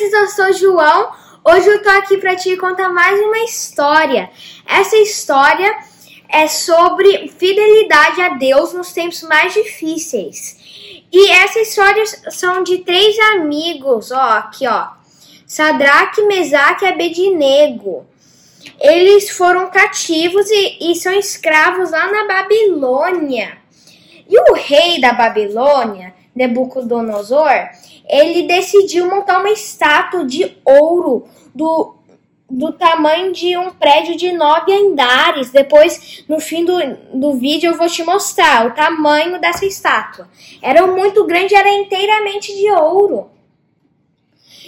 crianças, eu sou João. Hoje eu tô aqui para te contar mais uma história. Essa história é sobre fidelidade a Deus nos tempos mais difíceis. E essas histórias são de três amigos, ó, aqui ó. Sadraque, Mesaque e Abednego. Eles foram cativos e, e são escravos lá na Babilônia. E o rei da Babilônia, Nebucodonosor, ele decidiu montar uma estátua de ouro do, do tamanho de um prédio de nove andares. Depois, no fim do, do vídeo, eu vou te mostrar o tamanho dessa estátua. Era muito grande, era inteiramente de ouro.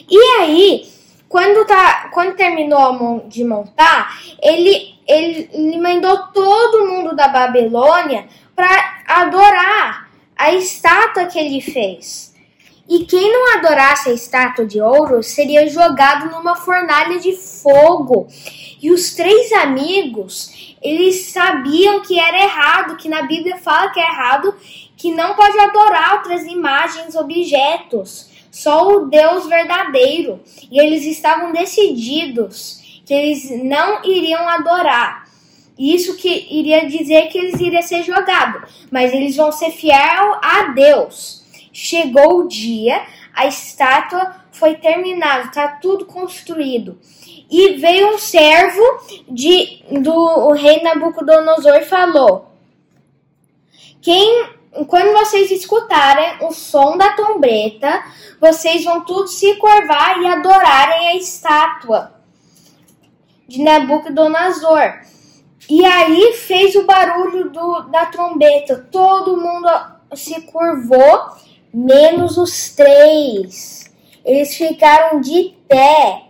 E aí, quando, tá, quando terminou de montar, ele, ele, ele mandou todo mundo da Babilônia para adorar a estátua que ele fez. E quem não adorasse a estátua de ouro seria jogado numa fornalha de fogo. E os três amigos, eles sabiam que era errado, que na Bíblia fala que é errado, que não pode adorar outras imagens, objetos, só o Deus verdadeiro. E eles estavam decididos que eles não iriam adorar. Isso que iria dizer que eles iriam ser jogados, mas eles vão ser fiel a Deus. Chegou o dia, a estátua foi terminada, está tudo construído. E veio um servo de, do rei Nabucodonosor e falou: Quem, quando vocês escutarem o som da trombeta, vocês vão todos se curvar e adorarem a estátua de Nabucodonosor. E aí fez o barulho do, da trombeta, todo mundo se curvou menos os três. Eles ficaram de pé.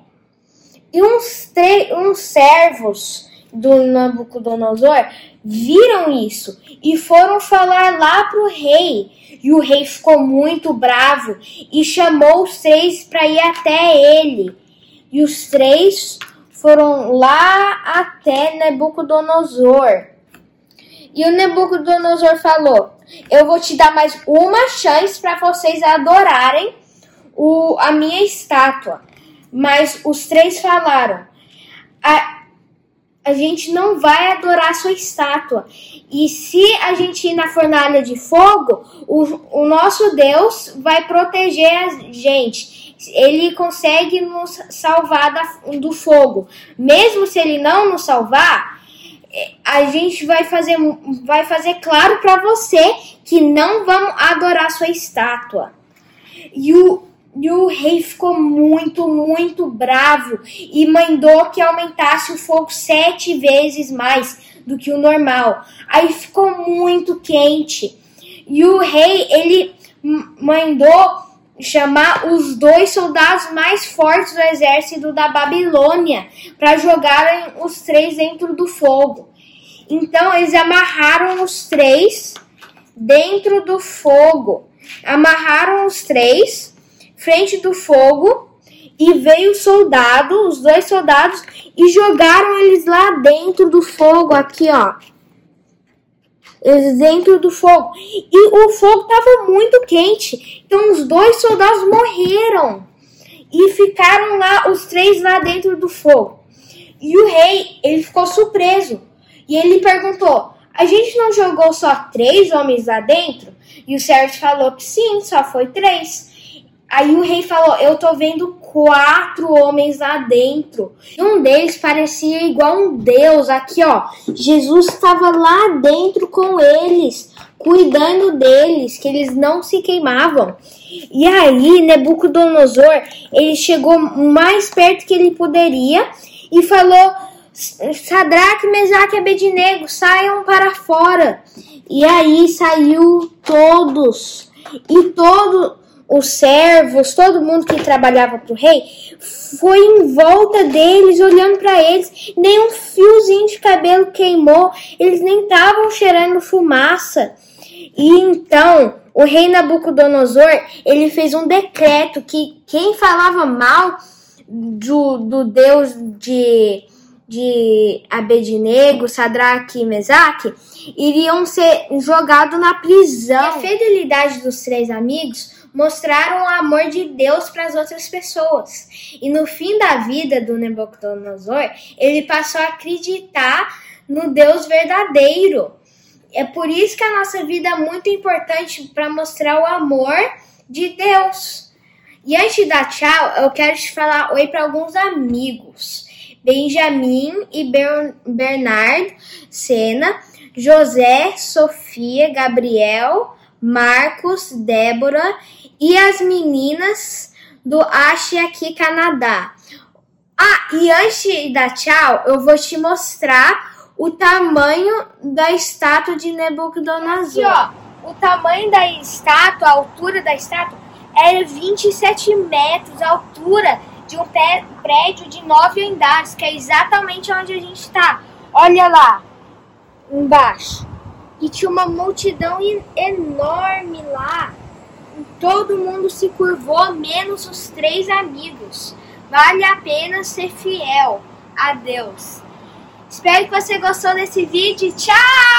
E uns, uns servos do Nabucodonosor viram isso e foram falar lá para o rei. E o rei ficou muito bravo e chamou os três para ir até ele. E os três foram lá até Nabucodonosor. E o Nabucodonosor falou: Eu vou te dar mais uma chance para vocês adorarem o, a minha estátua. Mas os três falaram: a, a gente não vai adorar a sua estátua. E se a gente ir na fornalha de fogo, o, o nosso Deus vai proteger a gente. Ele consegue nos salvar da, do fogo. Mesmo se ele não nos salvar, a gente vai fazer, vai fazer claro para você que não vamos adorar sua estátua. E o, e o rei ficou muito, muito bravo e mandou que aumentasse o fogo sete vezes mais do que o normal. Aí ficou muito quente. E o rei, ele mandou chamar os dois soldados mais fortes do exército da Babilônia para jogarem os três dentro do fogo. Então eles amarraram os três dentro do fogo. Amarraram os três frente do fogo e veio o soldado, os dois soldados e jogaram eles lá dentro do fogo aqui, ó dentro do fogo. E o fogo estava muito quente. Então os dois soldados morreram. E ficaram lá, os três lá dentro do fogo. E o rei, ele ficou surpreso. E ele perguntou: A gente não jogou só três homens lá dentro? E o Sérgio falou que sim, só foi três. Aí o rei falou: Eu tô vendo quatro homens lá dentro. E um deles parecia igual um deus. Aqui, ó. Jesus estava lá dentro com eles, cuidando deles, que eles não se queimavam. E aí, Nebucodonosor, ele chegou mais perto que ele poderia e falou: Sadraque, Mesaque e Abednego, saiam para fora. E aí saiu todos. E todo os servos, todo mundo que trabalhava para o rei, foi em volta deles, olhando para eles. Nem um fiozinho de cabelo queimou, eles nem estavam cheirando fumaça. E então o rei Nabucodonosor ele fez um decreto que quem falava mal do, do Deus de de Abednego, Sadraque e Mesaque iriam ser jogados na prisão. E a fidelidade dos três amigos mostraram o amor de Deus para as outras pessoas. E no fim da vida do Nabucodonosor, ele passou a acreditar no Deus verdadeiro. É por isso que a nossa vida é muito importante para mostrar o amor de Deus. E antes dar tchau, eu quero te falar oi para alguns amigos. Benjamin e Bernard Sena, José, Sofia, Gabriel, Marcos, Débora e as meninas do Ache aqui Canadá. Ah, e antes de dar tchau, eu vou te mostrar o tamanho da estátua de Nebuchadnezzar. Aqui, ó, o tamanho da estátua, a altura da estátua é 27 metros, a altura de um prédio de nove andares, que é exatamente onde a gente está. Olha lá, embaixo. E tinha uma multidão enorme lá. Todo mundo se curvou, menos os três amigos. Vale a pena ser fiel a Deus. Espero que você gostou desse vídeo. Tchau!